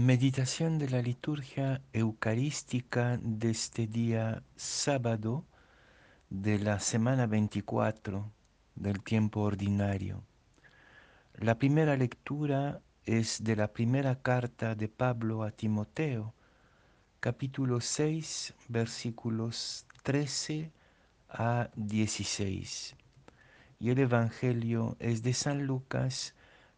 Meditación de la liturgia eucarística de este día sábado de la semana 24 del tiempo ordinario. La primera lectura es de la primera carta de Pablo a Timoteo, capítulo 6, versículos 13 a 16. Y el Evangelio es de San Lucas,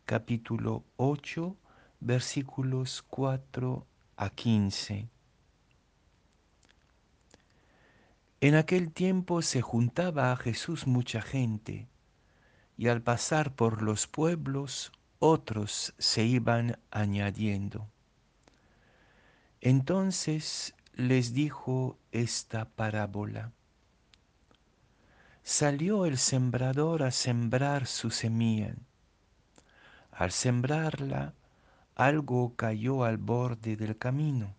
capítulo 8, versículos 4 a 15. En aquel tiempo se juntaba a Jesús mucha gente, y al pasar por los pueblos otros se iban añadiendo. Entonces les dijo esta parábola. Salió el sembrador a sembrar su semilla. Al sembrarla, algo cayó al borde del camino.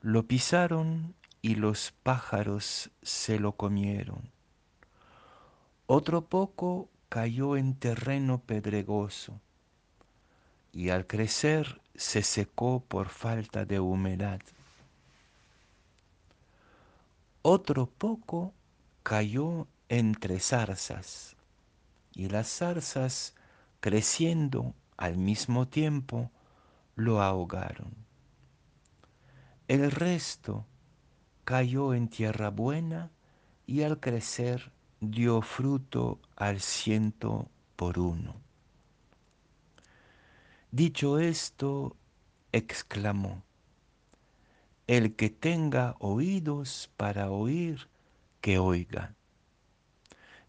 Lo pisaron y los pájaros se lo comieron. Otro poco cayó en terreno pedregoso y al crecer se secó por falta de humedad. Otro poco cayó entre zarzas y las zarzas creciendo al mismo tiempo lo ahogaron. El resto cayó en tierra buena y al crecer dio fruto al ciento por uno. Dicho esto, exclamó, el que tenga oídos para oír, que oiga.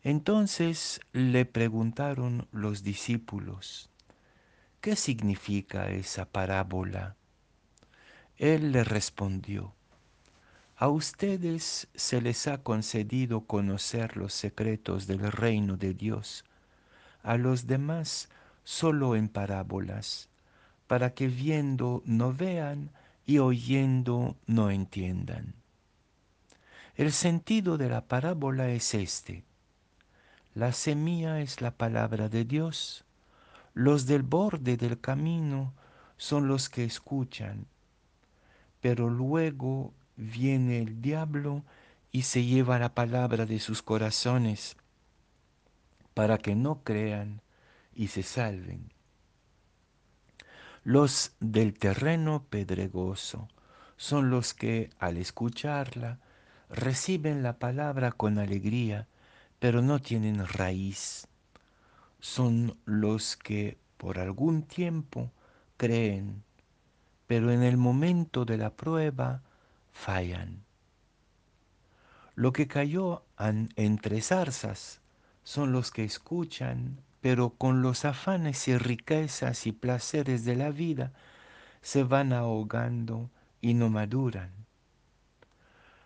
Entonces le preguntaron los discípulos, ¿qué significa esa parábola? Él le respondió, a ustedes se les ha concedido conocer los secretos del reino de Dios, a los demás solo en parábolas, para que viendo no vean y oyendo no entiendan. El sentido de la parábola es este. La semilla es la palabra de Dios. Los del borde del camino son los que escuchan, pero luego viene el diablo y se lleva la palabra de sus corazones para que no crean y se salven. Los del terreno pedregoso son los que al escucharla reciben la palabra con alegría, pero no tienen raíz. Son los que por algún tiempo creen, pero en el momento de la prueba fallan. Lo que cayó entre zarzas son los que escuchan, pero con los afanes y riquezas y placeres de la vida se van ahogando y no maduran.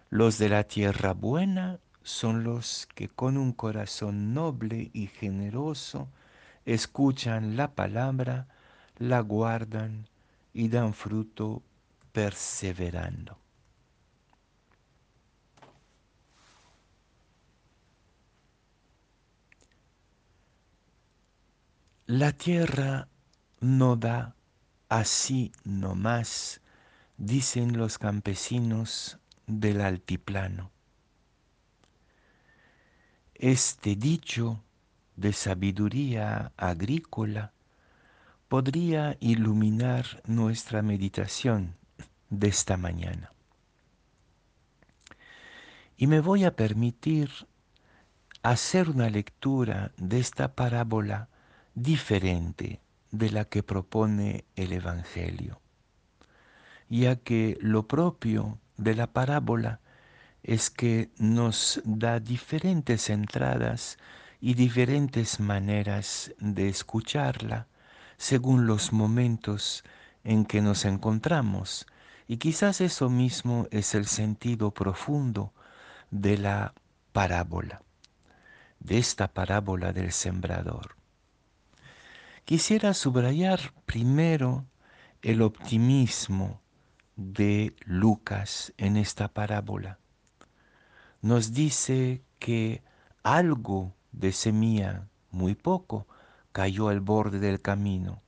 Los de la tierra buena son los que con un corazón noble y generoso escuchan la palabra, la guardan y dan fruto perseverando. La tierra no da así nomás, dicen los campesinos del altiplano. Este dicho de sabiduría agrícola podría iluminar nuestra meditación de esta mañana. Y me voy a permitir hacer una lectura de esta parábola diferente de la que propone el Evangelio, ya que lo propio de la parábola es que nos da diferentes entradas y diferentes maneras de escucharla según los momentos en que nos encontramos. Y quizás eso mismo es el sentido profundo de la parábola, de esta parábola del sembrador. Quisiera subrayar primero el optimismo de Lucas en esta parábola. Nos dice que algo de semilla, muy poco, cayó al borde del camino,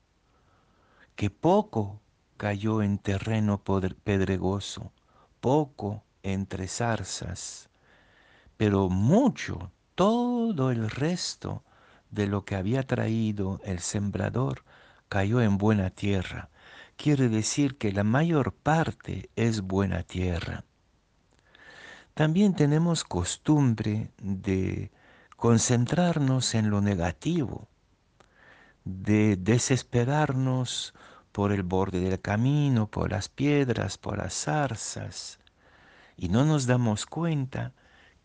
que poco cayó en terreno pedregoso, poco entre zarzas, pero mucho, todo el resto de lo que había traído el sembrador cayó en buena tierra. Quiere decir que la mayor parte es buena tierra. También tenemos costumbre de concentrarnos en lo negativo, de desesperarnos por el borde del camino, por las piedras, por las zarzas, y no nos damos cuenta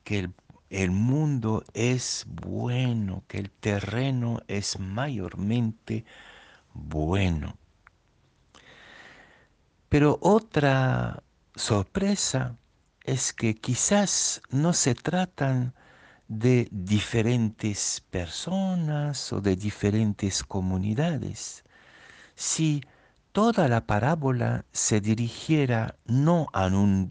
que el, el, mundo es bueno, que el terreno es mayormente bueno. Pero otra sorpresa es que quizás no se tratan de diferentes personas o de diferentes comunidades. Si toda la parábola se dirigiera no a un,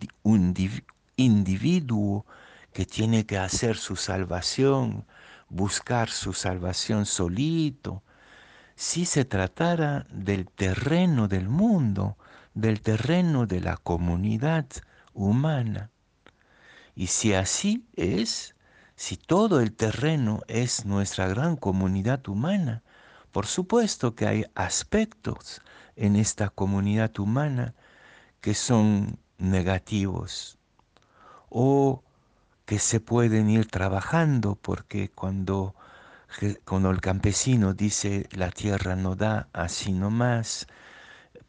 individuo que tiene que hacer su salvación, buscar su salvación solito, si se tratara del terreno del mundo, del terreno de la comunidad, humana. Y si así es, si todo el terreno es nuestra gran comunidad humana, por supuesto que hay aspectos en esta comunidad humana que son negativos o que se pueden ir trabajando porque cuando, cuando el campesino dice la tierra no da así nomás,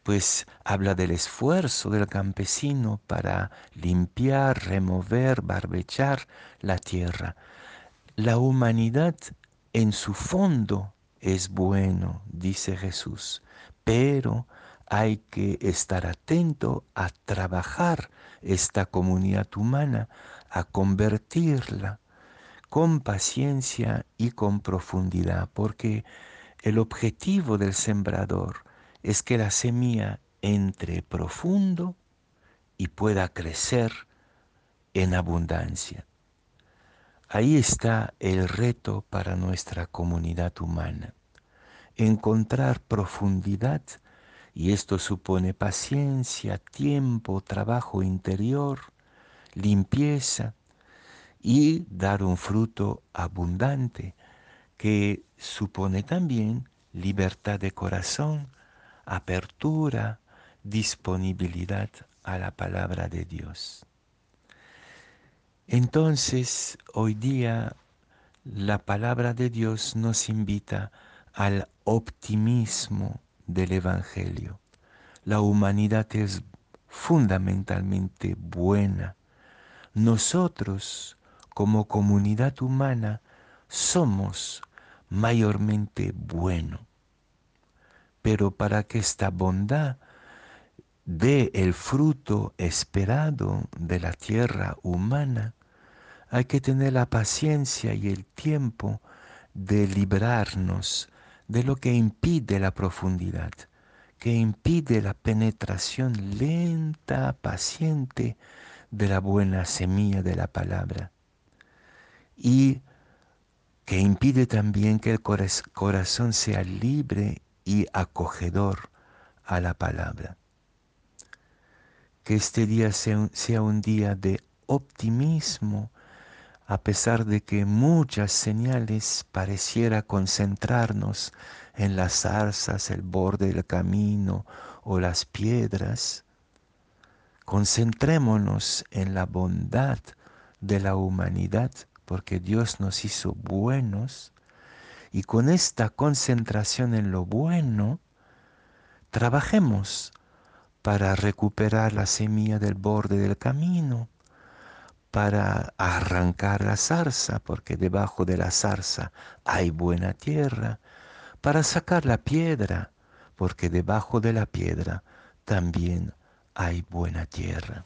pues habla del esfuerzo del campesino para limpiar, remover, barbechar la tierra. La humanidad en su fondo es bueno, dice Jesús, pero hay que estar atento a trabajar esta comunidad humana, a convertirla con paciencia y con profundidad, porque el objetivo del sembrador es que la semilla entre profundo y pueda crecer en abundancia. Ahí está el reto para nuestra comunidad humana. Encontrar profundidad, y esto supone paciencia, tiempo, trabajo interior, limpieza, y dar un fruto abundante que supone también libertad de corazón, apertura, disponibilidad a la palabra de Dios. Entonces, hoy día, la palabra de Dios nos invita al optimismo del Evangelio. La humanidad es fundamentalmente buena. Nosotros, como comunidad humana, somos mayormente buenos pero para que esta bondad dé el fruto esperado de la tierra humana, hay que tener la paciencia y el tiempo de librarnos de lo que impide la profundidad, que impide la penetración lenta, paciente de la buena semilla de la palabra. Y que impide también que el corazón sea libre y acogedor a la palabra. Que este día sea un, día de optimismo, a pesar de que muchas señales pareciera concentrarnos en las zarzas, el borde del camino o las piedras, concentrémonos en la bondad de la humanidad, porque Dios nos hizo buenos y con esta concentración en lo bueno, trabajemos para recuperar la semilla del borde del camino, para arrancar la zarza, porque debajo de la zarza hay buena tierra, para sacar la piedra, porque debajo de la piedra también hay buena tierra.